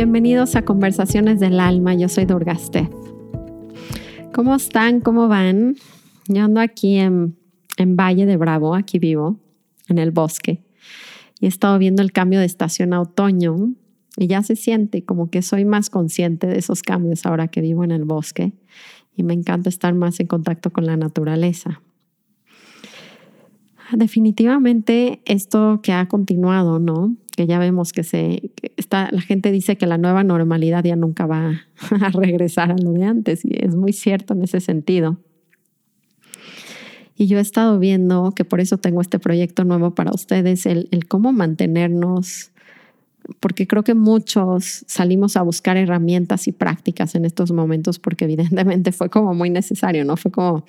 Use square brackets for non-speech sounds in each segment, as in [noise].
Bienvenidos a Conversaciones del Alma. Yo soy Durgaste. ¿Cómo están? ¿Cómo van? Yo ando aquí en, en Valle de Bravo, aquí vivo, en el bosque. Y he estado viendo el cambio de estación a otoño y ya se siente como que soy más consciente de esos cambios ahora que vivo en el bosque y me encanta estar más en contacto con la naturaleza. Definitivamente esto que ha continuado, ¿no? Que ya vemos que se está, la gente dice que la nueva normalidad ya nunca va [laughs] a regresar a lo de antes y es muy cierto en ese sentido. Y yo he estado viendo que por eso tengo este proyecto nuevo para ustedes, el, el cómo mantenernos porque creo que muchos salimos a buscar herramientas y prácticas en estos momentos porque evidentemente fue como muy necesario, ¿no? Fue como,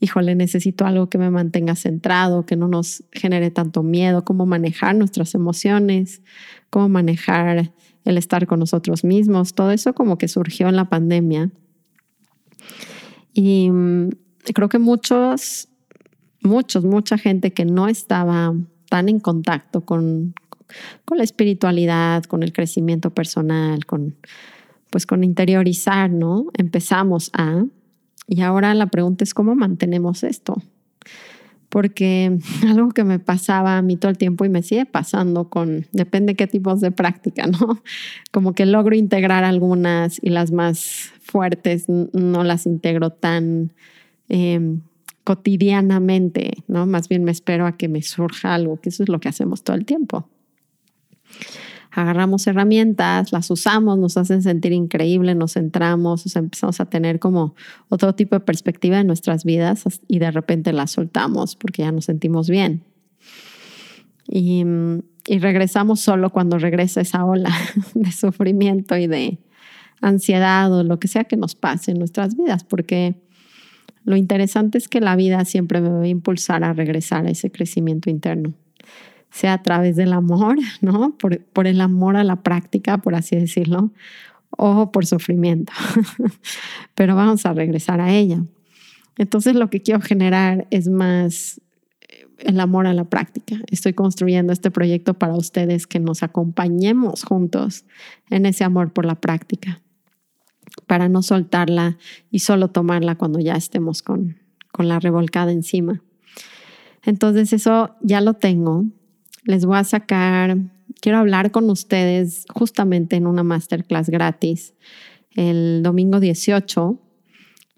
híjole, necesito algo que me mantenga centrado, que no nos genere tanto miedo, cómo manejar nuestras emociones, cómo manejar el estar con nosotros mismos, todo eso como que surgió en la pandemia. Y mm, creo que muchos, muchos, mucha gente que no estaba tan en contacto con, con la espiritualidad, con el crecimiento personal, con pues con interiorizar, ¿no? Empezamos a y ahora la pregunta es cómo mantenemos esto. Porque [laughs] algo que me pasaba a mí todo el tiempo y me sigue pasando con, depende qué tipos de práctica, [laughs] ¿no? Como que logro integrar algunas y las más fuertes no las integro tan em, cotidianamente, ¿no? Más bien me espero a que me surja algo, que eso es lo que hacemos todo el tiempo agarramos herramientas, las usamos, nos hacen sentir increíble, nos centramos, empezamos a tener como otro tipo de perspectiva en nuestras vidas y de repente las soltamos porque ya nos sentimos bien. Y, y regresamos solo cuando regresa esa ola [laughs] de sufrimiento y de ansiedad o lo que sea que nos pase en nuestras vidas, porque lo interesante es que la vida siempre me va a impulsar a regresar a ese crecimiento interno sea a través del amor, [laughs] ¿no? Por, por el amor a la práctica, por así decirlo, o por sufrimiento. [laughs] Pero vamos a regresar a ella. Entonces lo que quiero generar es más eh, el amor a la práctica. Estoy construyendo este proyecto para ustedes que nos acompañemos juntos en ese amor por la práctica, para no soltarla y solo tomarla cuando ya estemos con, con la revolcada encima. Entonces eso ya lo tengo, les voy a sacar, quiero hablar con ustedes justamente en una masterclass gratis el domingo 18.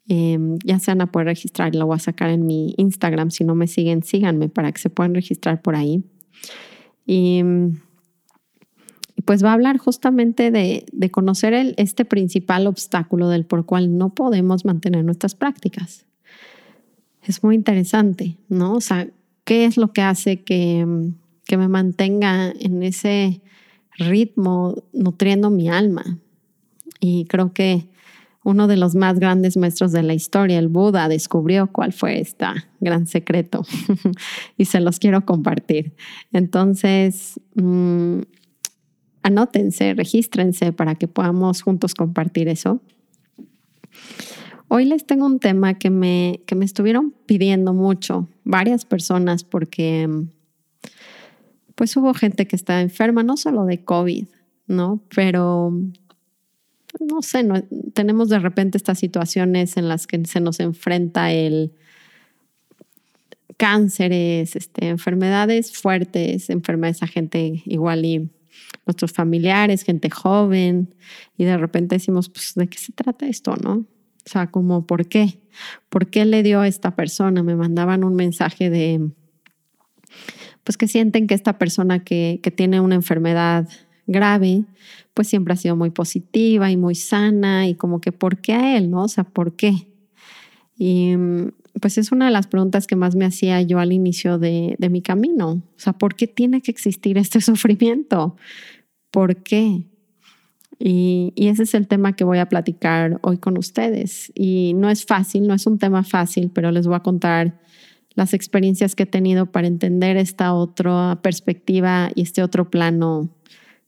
Em, ya se van a poder registrar, lo voy a sacar en mi Instagram. Si no me siguen, síganme para que se puedan registrar por ahí. Y, pues va a hablar justamente de, conocer el, este principal obstáculo del por cual no podemos mantener nuestras prácticas. Es muy interesante, ¿no? O sea, ¿qué es lo que hace que, que me mantenga en ese ritmo nutriendo mi alma. Y creo que uno de los más grandes maestros de la historia, el Buda, descubrió cuál fue este gran secreto [laughs] y se los quiero compartir. Entonces, mm, anótense, regístrense para que podamos juntos compartir eso. Hoy les tengo un tema que me, que me estuvieron pidiendo mucho varias personas porque pues hubo gente que está enferma, no solo de COVID, ¿no? Pero, no sé, no, tenemos de repente estas situaciones en las que se nos enfrenta el cánceres, este, enfermedades fuertes, enfermedades a gente igual y nuestros familiares, gente joven, y de repente decimos, pues, ¿de qué se trata esto, no? O sea, como, ¿por qué? ¿Por qué le dio a esta persona? Me mandaban un mensaje de pues que sienten que esta persona que, que tiene una enfermedad grave, pues siempre ha sido muy positiva y muy sana y como que ¿por qué a él? ¿No? O sea, ¿por qué? Y pues es una de las preguntas que más me hacía yo al inicio de, de mi camino. O sea, ¿por qué tiene que existir este [laughs] sufrimiento? ¿Por qué? Y, y, ese es el tema que voy a platicar hoy con ustedes. Y no es fácil, no es un tema fácil, pero les voy a contar las experiencias que he tenido para entender esta otra perspectiva y este otro plano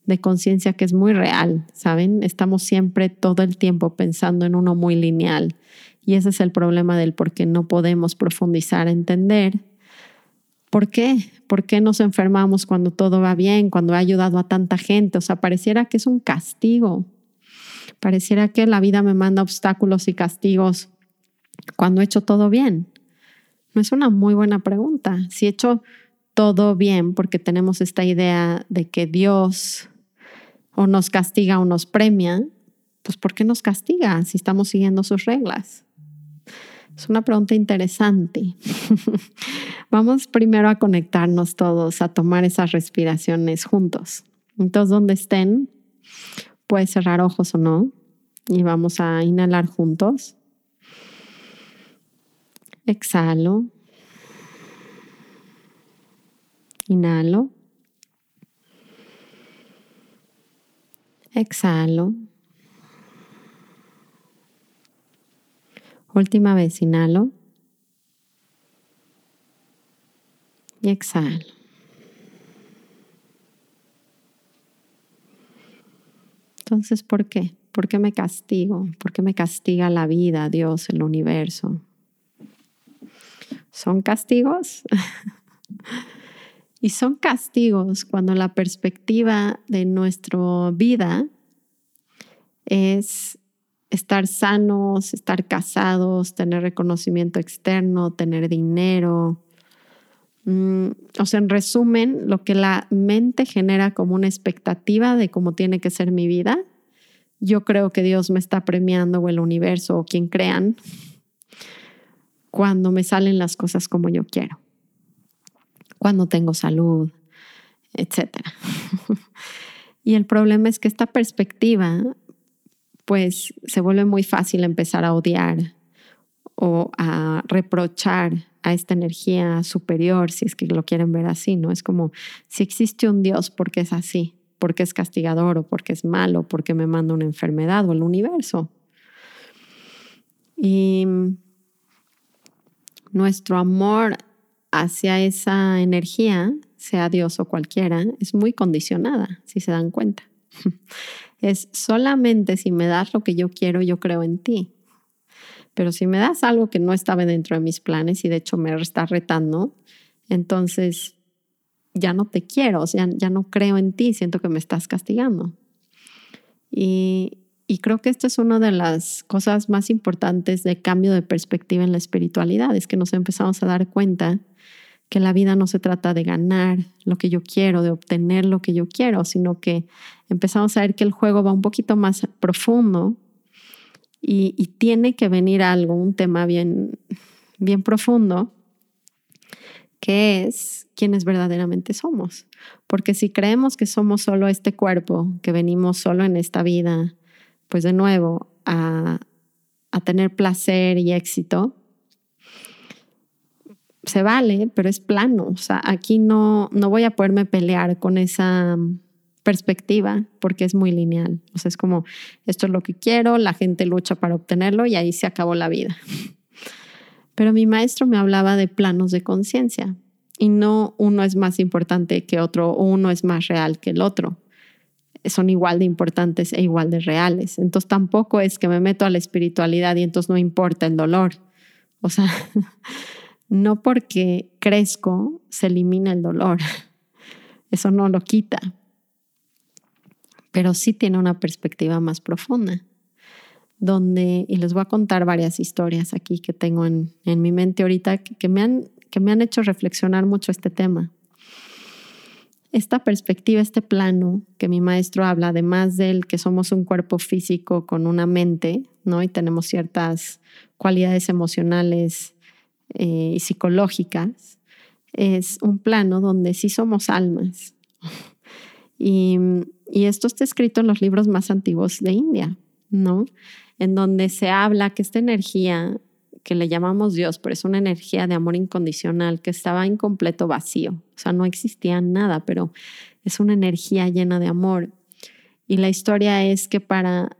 de conciencia que es muy real, ¿saben? Estamos siempre todo el tiempo pensando en uno muy lineal y ese es el problema del por qué no podemos profundizar, entender ¿Por qué? ¿Por qué nos enfermamos cuando todo va bien, cuando ha ayudado a tanta gente? O sea, pareciera que es un castigo. Pareciera que la vida me manda obstáculos y castigos cuando he hecho todo bien. Es una muy buena pregunta. Si he hecho todo bien porque tenemos esta idea de que Dios o nos castiga o nos premia, pues ¿por qué nos castiga si estamos siguiendo sus reglas? Es una pregunta interesante. [laughs] Vamos primero a conectarnos todos, a tomar esas respiraciones juntos. Entonces, donde estén, puedes cerrar ojos o no. Y vamos a inhalar juntos. Exhalo. Inhalo. Exhalo. Última vez, inhalo. Y exhalo. Entonces, ¿por qué? ¿Por qué me castigo? ¿Por qué me castiga la vida, Dios, el universo? ¿Son castigos? [laughs] y son castigos cuando la perspectiva de nuestra vida es estar sanos, estar casados, tener reconocimiento externo, tener dinero. Mm, o sea, en resumen, lo que la mente genera como una expectativa de cómo tiene que ser mi vida, yo creo que Dios me está premiando o el universo o quien crean cuando me salen las cosas como yo quiero, cuando tengo salud, etc. [laughs] y el problema es que esta perspectiva pues se vuelve muy fácil empezar a odiar o a reprochar a esta energía superior, si es que lo quieren ver así, ¿no? Es como si existe un Dios, porque es así? porque es castigador o porque es malo, porque me manda una enfermedad o el universo? Y nuestro amor hacia esa energía, sea Dios o cualquiera, es muy condicionada, si se dan cuenta. [laughs] es solamente si me das lo que yo quiero, yo creo en ti. Pero si me das algo que no estaba dentro de mis planes y de hecho me está retando, entonces ya no te quiero, o ya no creo en ti, siento que me estás castigando. Y, y creo que esta es una de las cosas más importantes de cambio de perspectiva en la espiritualidad, es que nos empezamos a dar cuenta que la vida no se trata de ganar lo que yo quiero, de obtener lo que yo quiero, sino que empezamos a ver que el juego va un poquito más profundo y, tiene que venir algo, un tema bien, bien profundo, que es quiénes verdaderamente somos. Porque si creemos que somos solo este cuerpo, que venimos solo en esta vida, pues de nuevo a, a tener placer y éxito, se vale, pero es plano. O sea, aquí no, no voy a poderme pelear con esa perspectiva porque es muy lineal. O sea, es como, esto es lo que quiero, la gente lucha para obtenerlo y ahí se acabó la vida. Pero mi maestro me hablaba de planos de conciencia y no uno es más importante que otro o uno es más real que el otro. Son igual de importantes e igual de reales. Entonces tampoco es que me meto a la espiritualidad y entonces no importa el dolor. O sea, [laughs] no porque crezco se elimina el dolor. [laughs] Eso no lo quita. Pero sí tiene una perspectiva más profunda. Donde, y les voy a contar varias historias aquí que tengo en, en mi mente ahorita que, me han, que me han hecho reflexionar mucho este tema. Esta perspectiva, este plano que mi maestro habla, además del que somos un cuerpo físico con una mente, ¿no? Y tenemos ciertas cualidades emocionales eh, y psicológicas, es un plano donde sí somos almas. [laughs] y, y esto está escrito en los libros más antiguos de India, ¿no? En donde se habla que esta energía que le llamamos Dios, pero es una energía de amor incondicional que estaba en completo vacío, o sea, no existía nada, pero es una energía llena de amor. Y la historia es que para,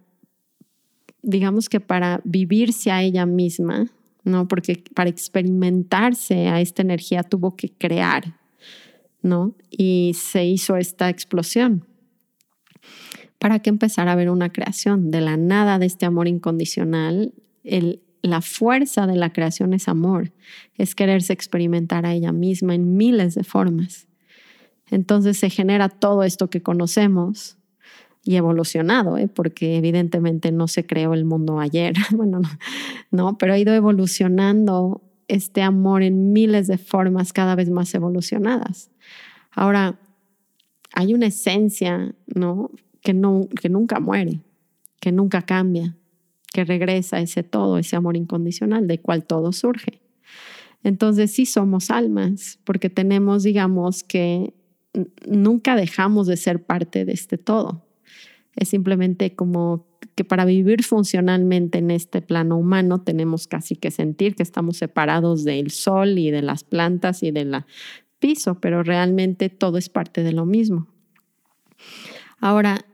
digamos que para vivirse a ella misma, ¿no? Porque para experimentarse a esta energía tuvo que crear, ¿no? Y se hizo esta explosión para que empezara a haber una creación de la nada de este amor incondicional. El, la fuerza de la creación es amor, es quererse experimentar a ella misma en miles de formas. Entonces se genera todo esto que conocemos y evolucionado, ¿eh? porque evidentemente no se creó el mundo ayer, [laughs] bueno, no, no, pero ha ido evolucionando este amor en miles de formas cada vez más evolucionadas. Ahora, hay una esencia, ¿no? Que, no, que nunca muere, que nunca cambia, que regresa ese todo, ese amor incondicional de cual todo surge. Entonces sí somos almas, porque tenemos, digamos, que nunca dejamos de ser parte de este todo. Es simplemente como que para vivir funcionalmente en este plano humano tenemos casi que sentir que estamos separados del sol y de las plantas y del piso, pero realmente todo es parte de lo mismo. Ahora,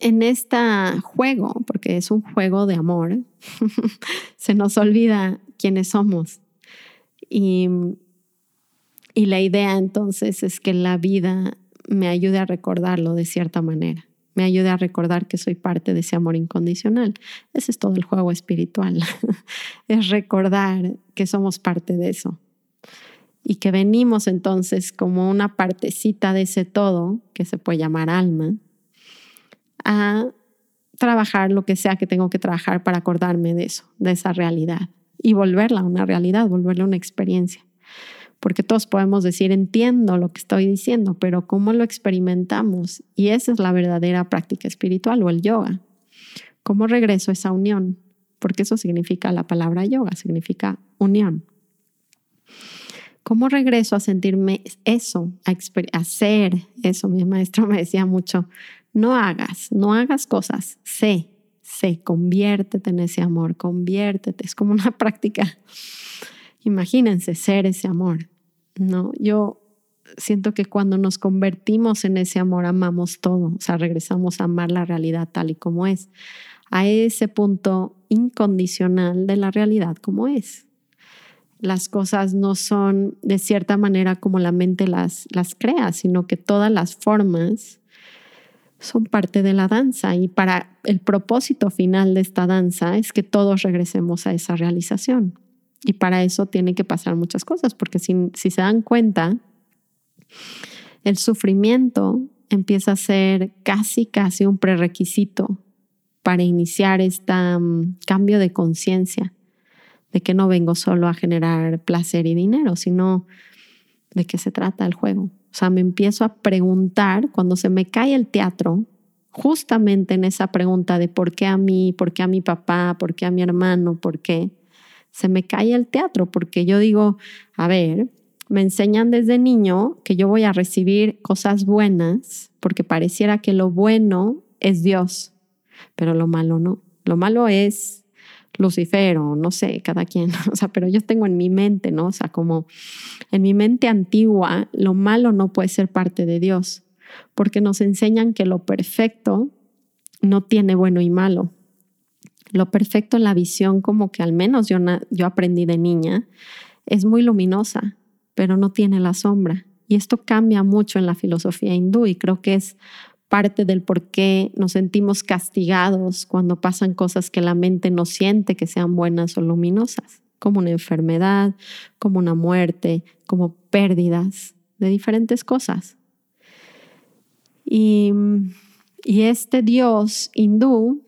en este juego, porque es un juego de amor, [laughs] se nos olvida quiénes somos. Y, y la idea entonces es que la vida me ayude a recordarlo de cierta manera me ayude a recordar que soy parte de ese amor incondicional. Ese es todo el juego espiritual. [laughs] es recordar que somos parte de eso. Y que venimos entonces como una partecita de ese todo, que se puede llamar alma, a trabajar lo que sea que tengo que trabajar para acordarme de eso, de esa realidad. Y volverla a una realidad, volverla a una experiencia porque todos podemos decir, entiendo lo que estoy diciendo, pero ¿cómo lo experimentamos? Y esa es la verdadera práctica espiritual o el yoga. ¿Cómo regreso a esa unión? Porque eso significa la palabra yoga, significa unión. ¿Cómo regreso a sentirme eso, a hacer eso? Mi maestro [laughs] me decía mucho, no hagas, no hagas cosas, sé, sé, conviértete en ese amor, conviértete. Es como una [laughs] práctica Imagínense ser ese amor, ¿no? Yo siento que cuando nos convertimos en ese amor amamos todo, o sea, regresamos a amar la realidad tal y como es, a ese punto incondicional de la realidad como es. Las cosas no son de cierta manera como la mente las, las crea, sino que todas las formas son parte de la danza y para el propósito final de esta danza es que todos regresemos a esa realización. Y para eso tienen que pasar muchas cosas, porque si, si se dan cuenta, el sufrimiento empieza a ser casi, casi un prerequisito para iniciar este cambio de conciencia, de que no vengo solo a generar placer y dinero, sino de qué se trata el juego. O sea, me empiezo a preguntar cuando se me cae el teatro, justamente en esa pregunta de por qué a mí, por qué a mi papá, por qué a mi hermano, por qué, se me cae el teatro porque yo digo, a ver, me enseñan desde niño que yo voy a recibir cosas buenas porque pareciera que lo bueno es Dios, pero lo malo no. Lo malo es Lucifer o no sé, cada quien, [laughs] o sea, pero yo tengo en mi mente, ¿no? O sea, como en mi mente antigua, lo malo no puede ser parte de Dios, porque nos enseñan que lo perfecto no tiene bueno y malo. Lo perfecto en la visión, como que al menos yo, yo aprendí de niña, es muy luminosa, pero no tiene la sombra. Y esto cambia mucho en la filosofía hindú y creo que es parte del por qué nos sentimos castigados cuando pasan cosas que la mente no siente que sean buenas o luminosas, como una enfermedad, como una muerte, como pérdidas de diferentes cosas. Y, y este Dios hindú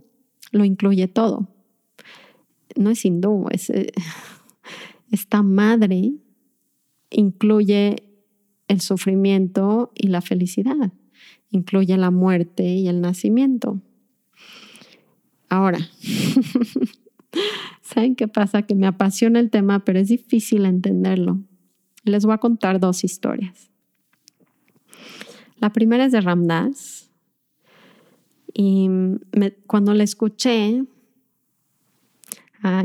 lo incluye todo. No es hindú, es, eh, [laughs] esta madre incluye el sufrimiento y la felicidad, incluye la muerte y el nacimiento. Ahora, [laughs] ¿saben qué pasa? Que me apasiona el tema, pero es difícil entenderlo. Les voy a contar dos historias. La primera es de Ramdas y cuando la escuché,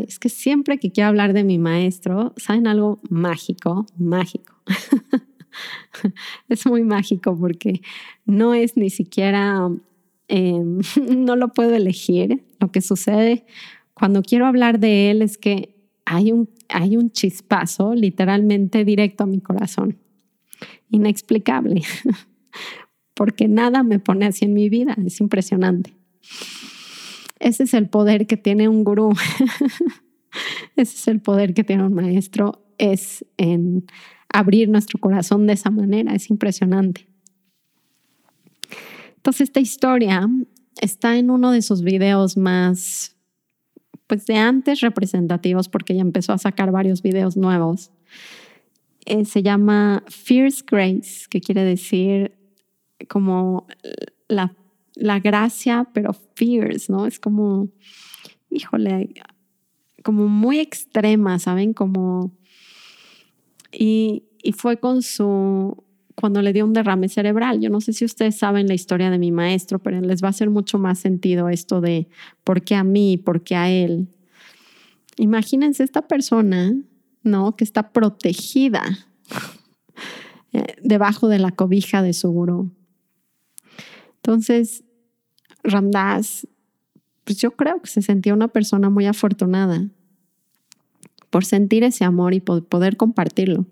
es que siempre que quiero hablar de mi maestro, ¿saben algo mágico? Mágico. [laughs] [laughs] es muy mágico porque no es ni siquiera, em, [laughs] no lo puedo elegir. Lo que sucede cuando quiero hablar de él es que hay un, hay un chispazo literalmente directo a mi corazón. Inexplicable [laughs] porque nada me pone así en mi vida. Es impresionante. Ese es el poder que tiene un gurú. Ese es el poder que tiene un maestro, es en abrir nuestro corazón de esa manera, es impresionante. Entonces esta historia está en uno de sus videos más, pues de antes representativos, porque ya empezó a sacar varios videos nuevos. Eh, se llama Fierce Grace, que quiere decir como la, la gracia, pero fierce, ¿no? Es como, híjole, como muy extrema, ¿saben? Como... Y, fue con su, cuando le dio un derrame cerebral. Yo no sé si ustedes saben la historia de mi maestro, pero les va a hacer mucho más sentido esto de por qué a mí, por qué a él. Imagínense esta persona, ¿no? Que está protegida eh, debajo de la cobija de su gurú. Entonces, Ramdas, pues yo creo que se sentía una persona muy afortunada por sentir ese amor y poder compartirlo.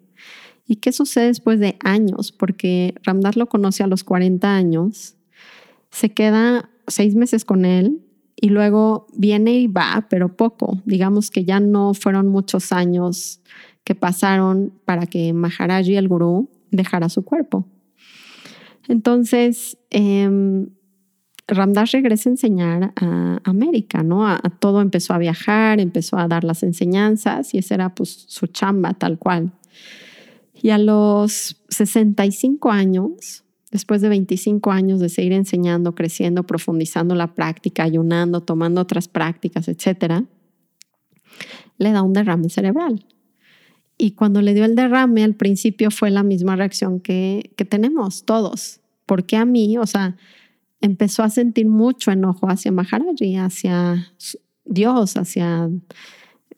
¿Y qué sucede después de años? Porque Ramdas lo conoce a los 40 años, se queda seis meses con él y luego viene y va, pero poco. Digamos que ya no fueron muchos años que pasaron para que Maharaji, el gurú, dejara su cuerpo. Entonces, eh, Ramdas regresa a enseñar a América, ¿no? A, todo empezó a viajar, empezó a dar las enseñanzas y esa era pues su chamba tal cual. Y a los 65 años, después de 25 años de seguir enseñando, creciendo, profundizando la práctica, ayunando, tomando otras prácticas, etcétera, le da un derrame cerebral. Y cuando le dio el derrame, al principio fue la misma reacción que, que tenemos todos. ¿Por qué a mí? O sea, empezó a sentir mucho enojo hacia Maharaji, hacia Dios, hacia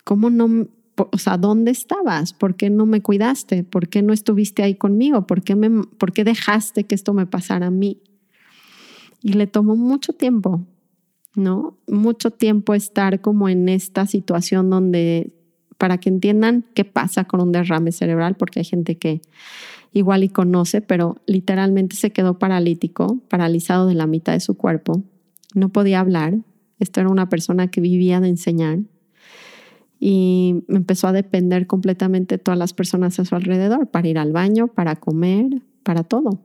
cómo no, o sea, ¿dónde estabas? ¿Por qué no me cuidaste? ¿Por qué no estuviste ahí conmigo? ¿Por qué, me, por qué dejaste que esto me pasara a mí? Y le tomó mucho tiempo, ¿no? Mucho tiempo estar como en esta situación donde para que entiendan qué pasa con un derrame cerebral, porque hay gente que igual y conoce, pero literalmente se quedó paralítico, paralizado de la mitad de su cuerpo. No podía hablar. Esto era una persona que vivía de enseñar y empezó a depender completamente de todas las personas a su alrededor para ir al baño, para comer, para todo.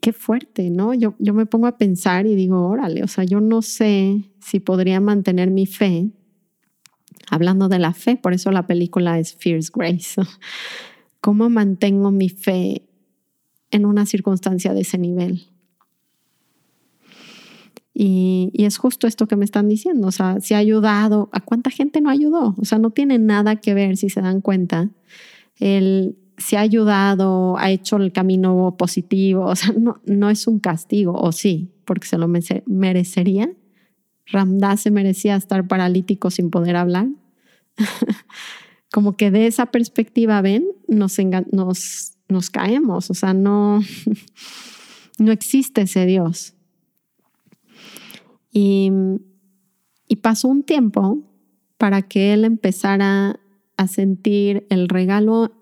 Qué fuerte, ¿no? Yo, yo me pongo a pensar y digo, órale, o sea, yo no sé si podría mantener mi fe hablando de la fe, por eso la película es Fierce Grace. [laughs] ¿Cómo mantengo mi fe en una circunstancia de ese nivel? Y, es justo esto que me están diciendo, o sea, si ha ayudado, ¿a cuánta gente no ayudó? O sea, no tiene nada que ver, si se dan cuenta, el si ha ayudado, ha hecho el camino positivo, o sea, no, no es un castigo, o sí, porque se lo merecería. Ramdas se merecía estar paralítico sin poder hablar. [laughs] Como que de esa perspectiva, ven, nos, nos, caemos, o sea, no, [laughs] no existe ese Dios. Y, y pasó un tiempo para que él empezara a sentir el regalo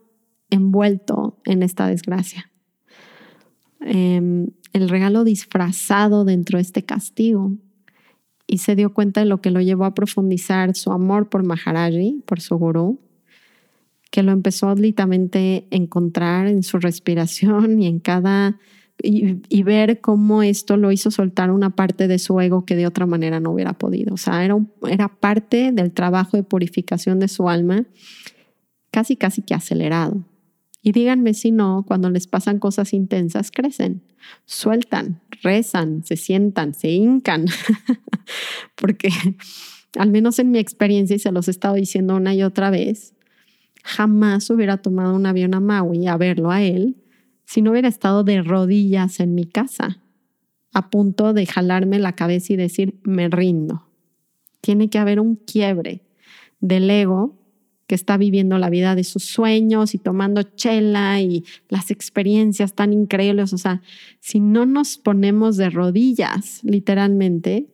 envuelto en esta desgracia. Em, el regalo disfrazado dentro de este castigo y se dio cuenta de lo que lo llevó a profundizar su amor por Maharaji, por su gurú, que lo empezó a encontrar en su respiración y en cada y, ver cómo esto lo hizo soltar una parte de su ego que de otra manera no hubiera podido. O sea, era, era parte del trabajo de purificación de su alma, casi, casi que acelerado. Y díganme si no, cuando les pasan cosas intensas, crecen, sueltan, rezan, se sientan, se hincan, [laughs] porque al menos en mi experiencia, y se los he estado diciendo una y otra vez, jamás hubiera tomado un avión a Maui a verlo a él si no hubiera estado de rodillas en mi casa, a punto de jalarme la cabeza y decir, me rindo. Tiene que haber un quiebre del ego que está viviendo la vida de sus sueños y tomando chela y las experiencias tan increíbles. O sea, si no nos ponemos de rodillas, literalmente,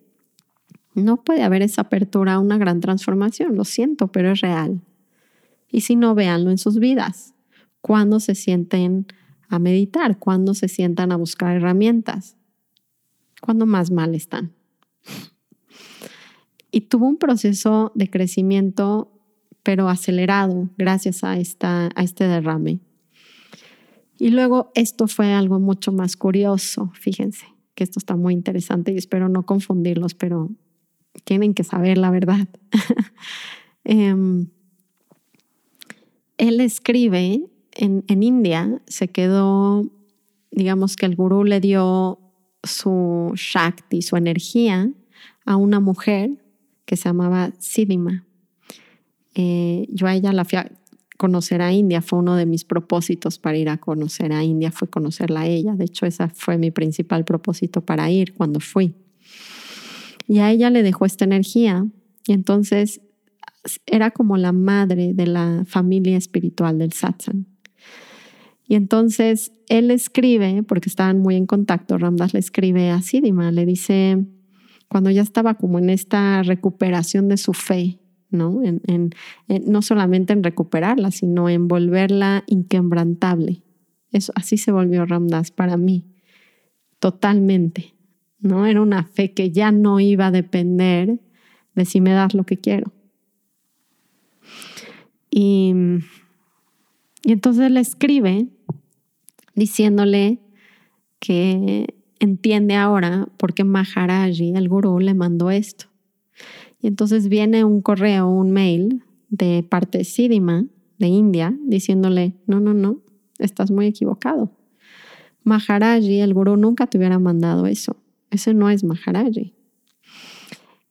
no puede haber esa apertura a una gran transformación. Lo siento, pero es real. Y si no, véanlo en sus vidas. Cuando se sienten a meditar, cuando se sientan a buscar herramientas, cuando más mal están. y tuvo un proceso de crecimiento, pero acelerado gracias a, esta, a este derrame. Y luego esto fue algo mucho más curioso, fíjense, que esto está muy interesante y espero no confundirlos, pero tienen que saber la verdad. [laughs] Em, él escribe en, India, se quedó, digamos que el gurú le dio su Shakti, su energía, a una mujer que se llamaba Siddhima. Eh, yo a ella la fui a conocer a India, fue uno de mis propósitos para ir a conocer a India, fue conocerla a ella. De hecho, ese fue mi principal propósito para ir cuando fui. Y a ella le dejó esta energía y entonces era como la madre de la familia espiritual del satsang. Y entonces él escribe, porque estaban muy en contacto, Ramdas le escribe a Siddhima, le dice, cuando ya estaba como en esta recuperación de su fe, ¿no? En, no solamente en recuperarla, sino en volverla inquebrantable. Eso, así se volvió Ramdas para mí, totalmente. ¿no? Era una fe que ya no iba a depender de si me das lo que quiero. Y, entonces le escribe diciéndole que entiende ahora por qué Maharaji, el gurú, le mandó esto. Y entonces viene un correo, un mail de parte de Siddhima, de India, diciéndole, no, no, no, estás muy equivocado. Maharaji, el gurú, nunca te hubiera mandado eso. Ese no es Maharaji.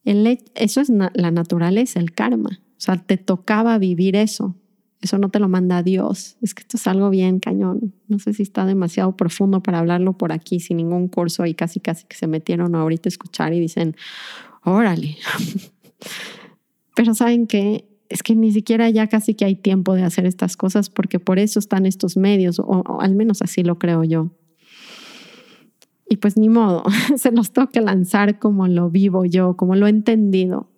eso es la naturaleza, el karma. O sea, te tocaba vivir eso. Eso no te lo manda Dios. Es que esto es algo bien cañón. No sé si está demasiado profundo para hablarlo por aquí sin ningún curso y casi casi que se metieron ahorita a escuchar y dicen, órale. [laughs] Pero saben que es que ni siquiera ya casi que hay tiempo de hacer estas cosas porque por eso están estos medios, o, al menos así lo creo yo. Y pues ni modo, [laughs] se los toca lanzar como lo vivo yo, como lo he entendido.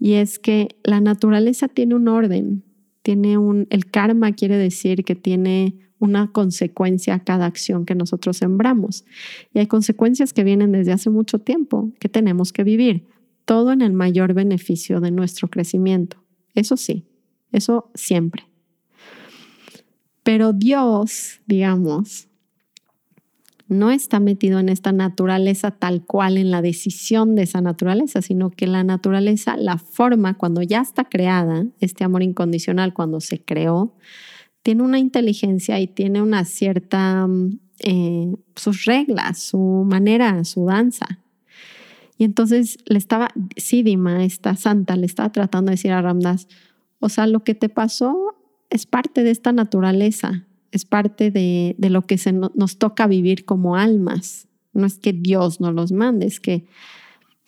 Y es que la naturaleza tiene un orden, tiene un, el karma quiere decir que tiene una consecuencia a cada acción que nosotros sembramos. Y hay consecuencias que vienen desde hace mucho tiempo que tenemos que vivir, todo en el mayor beneficio de nuestro crecimiento. Eso sí, eso siempre. Pero Dios, digamos, no está metido en esta naturaleza tal cual en la decisión de esa naturaleza, sino que la naturaleza, la forma cuando ya está creada, este amor incondicional cuando se creó, tiene una inteligencia y tiene una cierta, mm, eh, sus reglas, su manera, su danza. Y entonces le estaba, Sidima, esta santa, le estaba tratando de decir a Ramdas, o sea, lo que te pasó es parte de esta naturaleza, es parte de, lo que se nos toca vivir como almas. No es que Dios nos los mande, es que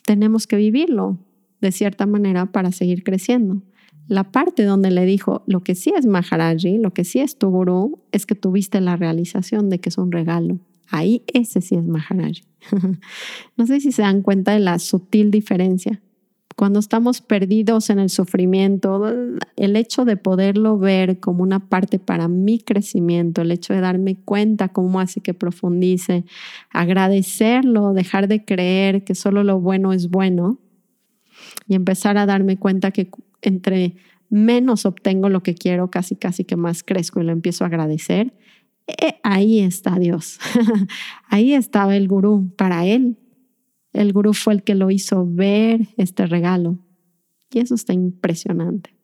tenemos que vivirlo de cierta manera para seguir creciendo. La parte donde le dijo, lo que sí es Maharaji, lo que sí es tu gurú, es que tuviste la realización de que es un regalo. Ahí ese sí es Maharaji. [laughs] no sé si se dan cuenta de la sutil diferencia cuando estamos perdidos en el sufrimiento, el hecho de poderlo ver como una parte para mi crecimiento, el hecho de darme cuenta cómo hace que profundice, agradecerlo, dejar de creer que solo lo bueno es bueno y empezar a darme cuenta que entre menos obtengo lo que quiero, casi casi que más crezco y lo empiezo a agradecer. Eh, ahí está Dios. [laughs] ahí estaba el gurú para él el gurú fue el que lo hizo ver este regalo. Y eso está impresionante.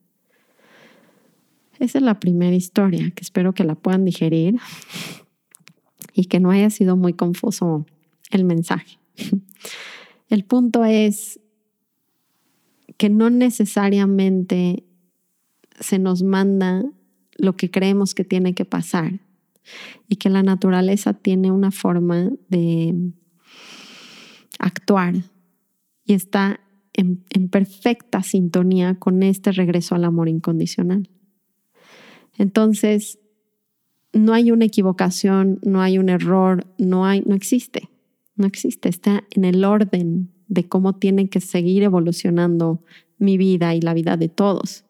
Esa es la primera historia que espero que la puedan digerir y que no haya sido muy confuso el mensaje. [laughs] El punto es que no necesariamente se nos manda lo que creemos que tiene que pasar y que la naturaleza tiene una forma de actuar y está en, perfecta sintonía con este regreso al amor incondicional. Entonces, no hay una equivocación, no hay un error, no hay, no existe, no existe, está en el orden de cómo tiene que seguir evolucionando mi vida y la vida de todos.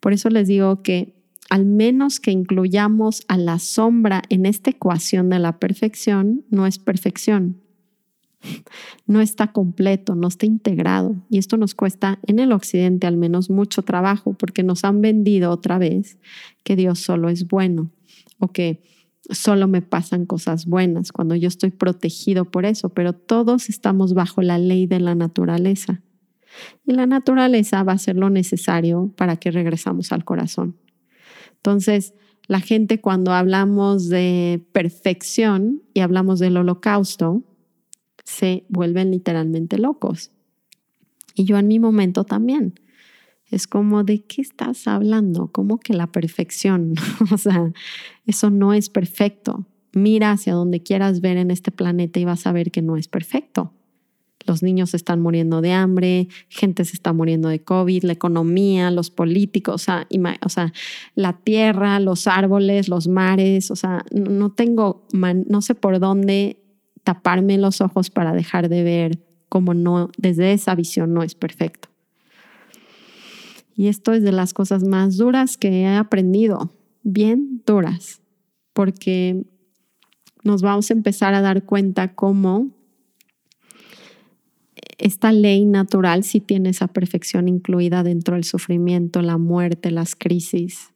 Por eso les digo que al menos que incluyamos a la sombra en esta ecuación de la perfección, no es perfección, [laughs] no está completo, no está integrado. Y esto nos cuesta en el occidente al menos mucho trabajo porque nos han vendido otra vez que Dios solo es bueno o que solo me pasan cosas buenas cuando yo estoy protegido por eso, pero todos estamos bajo la ley de la naturaleza. Y la naturaleza va a ser lo necesario para que regresamos al corazón. Entonces, la gente cuando hablamos de perfección y hablamos del holocausto, se vuelven literalmente locos. Y yo en mi momento también. Es como, ¿de qué estás hablando? ¿Cómo que la perfección? [laughs] o sea, eso no es perfecto. Mira hacia donde quieras ver en este planeta y vas a ver que no es perfecto. Los niños están muriendo de hambre, gente se está muriendo de COVID, la economía, los políticos, o sea la tierra, los árboles, los mares, o sea, no tengo, no sé por dónde taparme los ojos para dejar de ver cómo no, desde esa visión no es perfecto. Y esto es de las cosas más duras que he aprendido, bien duras, porque nos vamos a empezar a dar cuenta cómo esta ley natural sí tiene esa perfección incluida dentro del sufrimiento, la muerte, las crisis.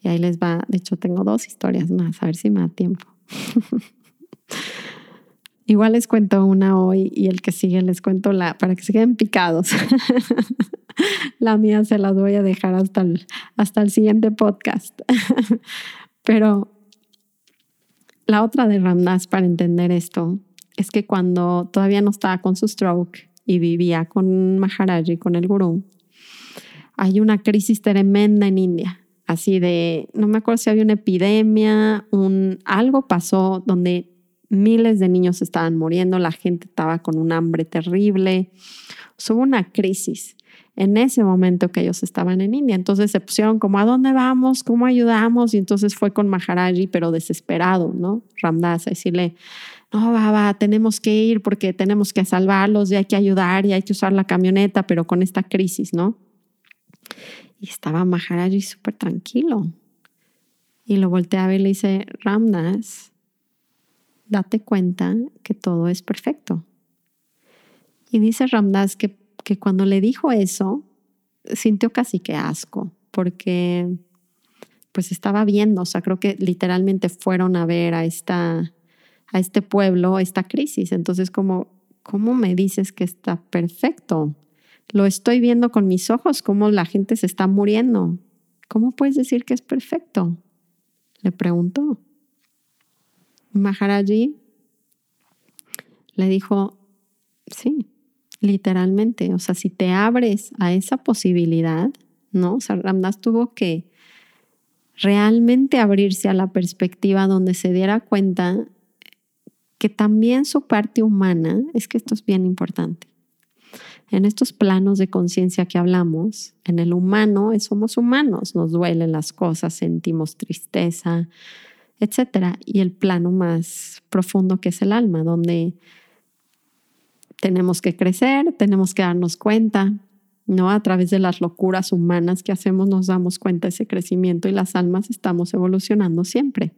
Y ahí les va, de hecho tengo dos historias más, a ver si me da tiempo. [laughs] Igual les cuento una hoy y el que sigue les cuento la para que se queden picados. [laughs] la mía se las voy a dejar hasta el, hasta el siguiente podcast. [laughs] Pero la otra de Ramdas para entender esto es que cuando todavía no estaba con su stroke y vivía con Maharaji, con el gurú, hay una crisis tremenda en India. Así de, no me acuerdo si había una epidemia, un, algo pasó donde miles de niños estaban muriendo, la gente estaba con un hambre terrible. hubo una crisis en ese momento que ellos estaban en India. Entonces se pusieron como, ¿a dónde vamos? ¿Cómo ayudamos? Y entonces fue con Maharaji, pero desesperado, ¿no? Ramdas a decirle, no, va, tenemos que ir porque tenemos que salvarlos y hay que ayudar y hay que usar la camioneta, pero con esta crisis, ¿no? Y estaba Maharaji súper tranquilo. Y lo volteé a ver y le dice, Ramdas, date cuenta que todo es perfecto. Y dice Ramdas que, que cuando le dijo eso, sintió casi que asco, porque pues estaba viendo, o sea, creo que literalmente fueron a ver a, esta, a este pueblo, esta crisis. Entonces, ¿cómo me dices que está perfecto? Lo estoy viendo con mis ojos, cómo la gente se está muriendo. ¿Cómo puedes decir que es perfecto? Le preguntó. Maharaji le dijo, sí, literalmente, o sea, si te abres a esa posibilidad, ¿no? O sea, Ramdas tuvo que realmente abrirse a la perspectiva donde se diera cuenta que también su parte humana, es que esto es bien importante, en estos planos de conciencia que hablamos, en el humano somos humanos, nos duelen las cosas, sentimos tristeza, etcétera. Y el plano más profundo que es el alma, donde tenemos que crecer, tenemos que darnos cuenta, ¿no? A través de las locuras humanas que hacemos nos damos cuenta de ese crecimiento y las almas estamos evolucionando siempre.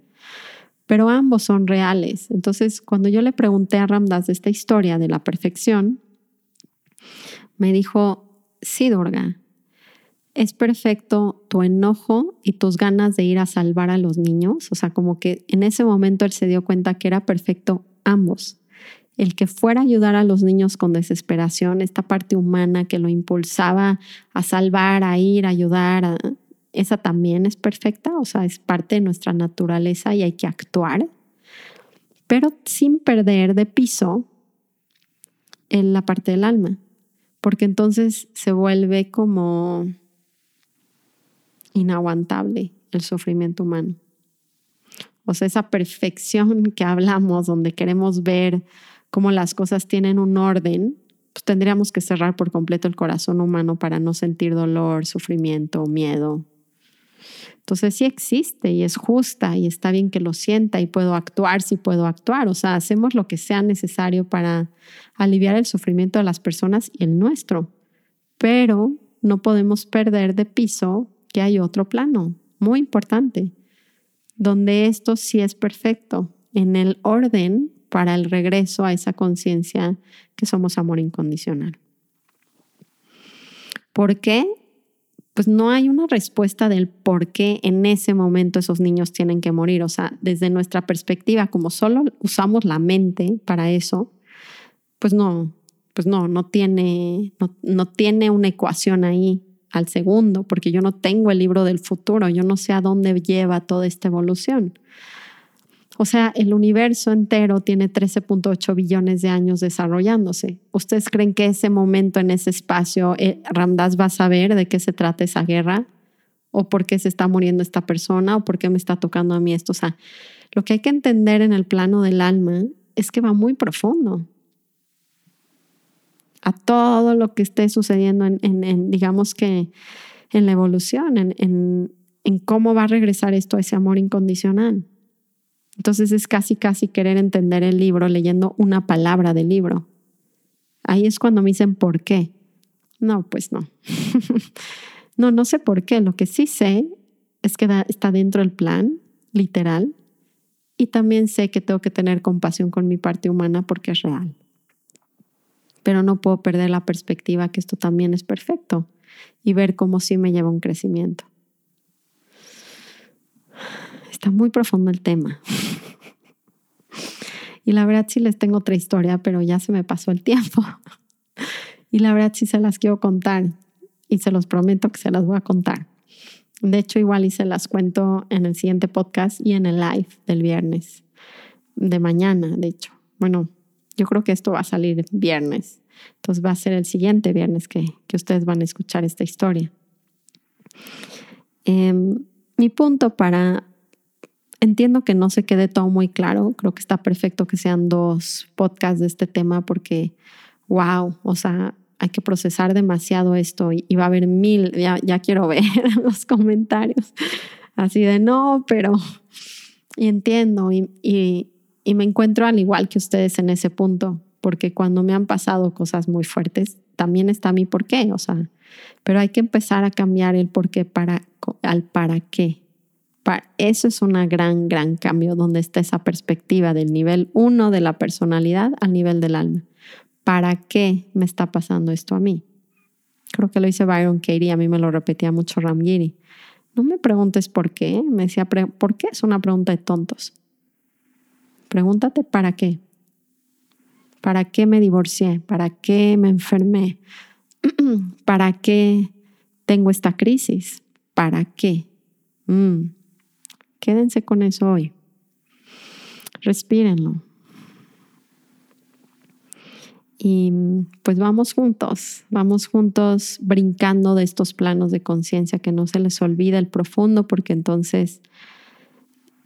Pero ambos son reales. Entonces, cuando yo le pregunté a Ramdas esta historia de la perfección, me dijo, sí, Durga, es perfecto tu enojo y tus ganas de ir a salvar a los niños. O sea, como que en ese momento él se dio cuenta que era perfecto ambos. El que fuera a ayudar a los niños con desesperación, esta parte humana que lo impulsaba a salvar, a ir, a ayudar, esa también es perfecta, o sea, es parte de nuestra naturaleza y hay que actuar, pero sin perder de piso en la parte del alma, porque entonces se vuelve como inaguantable el sufrimiento humano. O sea, esa perfección que hablamos, donde queremos ver cómo las cosas tienen un orden, pues tendríamos que cerrar por completo el corazón humano para no sentir dolor, sufrimiento, miedo. Entonces sí existe y es justa y está bien que lo sienta y puedo actuar si puedo actuar. O sea, hacemos lo que sea necesario para aliviar el sufrimiento de las personas y el nuestro. Pero no podemos perder de piso que hay otro plano muy importante, donde esto sí es perfecto. En el orden para el regreso a esa conciencia que somos amor incondicional. ¿Por qué? Pues no hay una respuesta del por qué en ese momento esos niños tienen que morir. O sea, desde nuestra perspectiva, como solo usamos la mente para eso, pues no, pues no, no tiene, no, no tiene una ecuación ahí al segundo, porque yo no tengo el libro del futuro, yo no sé a dónde lleva toda esta evolución. O sea, el universo entero tiene 13.8 billones de años desarrollándose. ¿Ustedes creen que ese momento en ese espacio eh, Ramdas va a saber de qué se trata esa guerra? ¿O por qué se está muriendo esta persona? ¿O por qué me está tocando a mí esto? O sea, lo que hay que entender en el plano del alma es que va muy profundo a todo lo que esté sucediendo en, digamos que, en la evolución, en, en cómo va a regresar esto a ese amor incondicional. Entonces es casi, casi querer entender el libro leyendo una palabra del libro. Ahí es cuando me dicen, ¿por qué? No, pues no. [laughs] no, no sé por qué. Lo que sí sé es que está dentro del plan, literal, y también sé que tengo que tener compasión con mi parte humana porque es real pero no puedo perder la perspectiva que esto también es perfecto y ver cómo sí me lleva un crecimiento. Está muy profundo el tema. Y la verdad sí les tengo otra historia, pero ya se me pasó el tiempo. Y la verdad sí se las quiero contar y se los prometo que se las voy a contar. De hecho, igual y se las cuento en el siguiente podcast y en el live del viernes, de mañana, de hecho. Bueno, yo creo que esto va a salir viernes. Entonces va a ser el siguiente viernes que, ustedes van a escuchar esta historia. Em, mi punto para... Entiendo que no se quede todo muy claro. Creo que está perfecto que sean dos podcasts de este tema porque, wow, o sea, hay que procesar demasiado esto y, va a haber mil, ya, ya quiero [laughs] ver los comentarios. Así de no, pero... Y entiendo y, y me encuentro al igual que ustedes en ese punto, porque cuando me han pasado cosas muy fuertes, también está mi por qué, o sea, pero hay que empezar a cambiar el por qué para, al para qué. Para, eso es una gran, gran cambio, donde está esa perspectiva del nivel uno de la personalidad al nivel del alma. ¿Para qué me está pasando esto a mí? Creo que lo dice Byron Katie, a mí me lo repetía mucho Ramgiri. No me preguntes por qué, me decía, ¿por qué? Es una pregunta de tontos. Pregúntate para qué. ¿Para qué me divorcié? ¿Para qué me enfermé? [clears throat] ¿Para qué tengo esta crisis? ¿Para qué? Mm. Quédense con eso hoy. Respírenlo. Y pues vamos juntos, vamos juntos brincando de estos planos de conciencia, que no se les olvide el profundo, porque entonces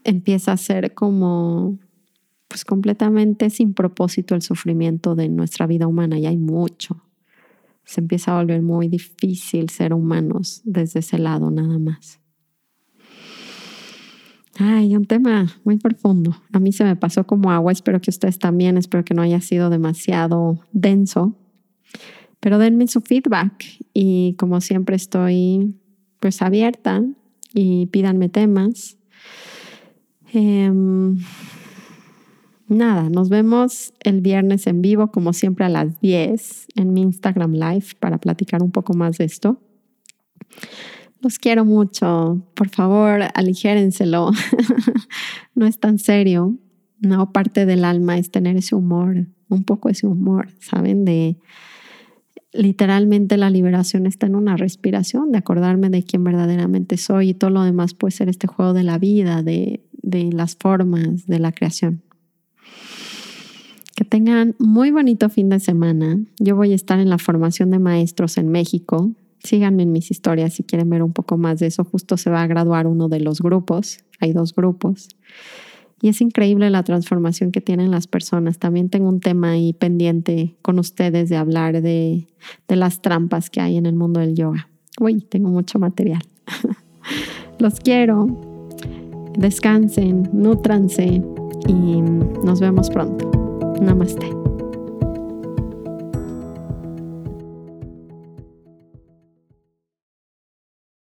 empieza a ser como pues completamente sin propósito el sufrimiento de nuestra vida humana y hay mucho. Se empieza a volver muy difícil ser humanos desde ese lado nada más. Ay, un tema muy profundo. A mí se me pasó como agua, espero que ustedes también, espero que no haya sido demasiado denso. Pero denme su feedback y como siempre estoy pues abierta y pídanme temas. Eh, Nada, nos vemos el viernes en vivo, como siempre a las 10 en mi Instagram Live para platicar un poco más de esto. Los quiero mucho. Por favor, aligérenselo. [laughs] no es tan serio. No, parte del alma es tener ese humor, un poco ese humor, ¿saben? De literalmente la liberación está en una respiración, de acordarme de quién verdaderamente soy y todo lo demás puede ser este juego de la vida, de, de las formas, de la creación. Que tengan muy bonito fin de semana. Yo voy a estar en la formación de maestros en México. Síganme en mis historias si quieren ver un poco más de eso. Justo se va a graduar uno de los grupos. Hay dos grupos. Y es increíble la transformación que tienen las personas. También tengo un tema ahí pendiente con ustedes de hablar de, de las trampas que hay en el mundo del yoga. Uy, tengo mucho material. [laughs] Los quiero. Descansen, nutranse y nos vemos pronto. Намасте.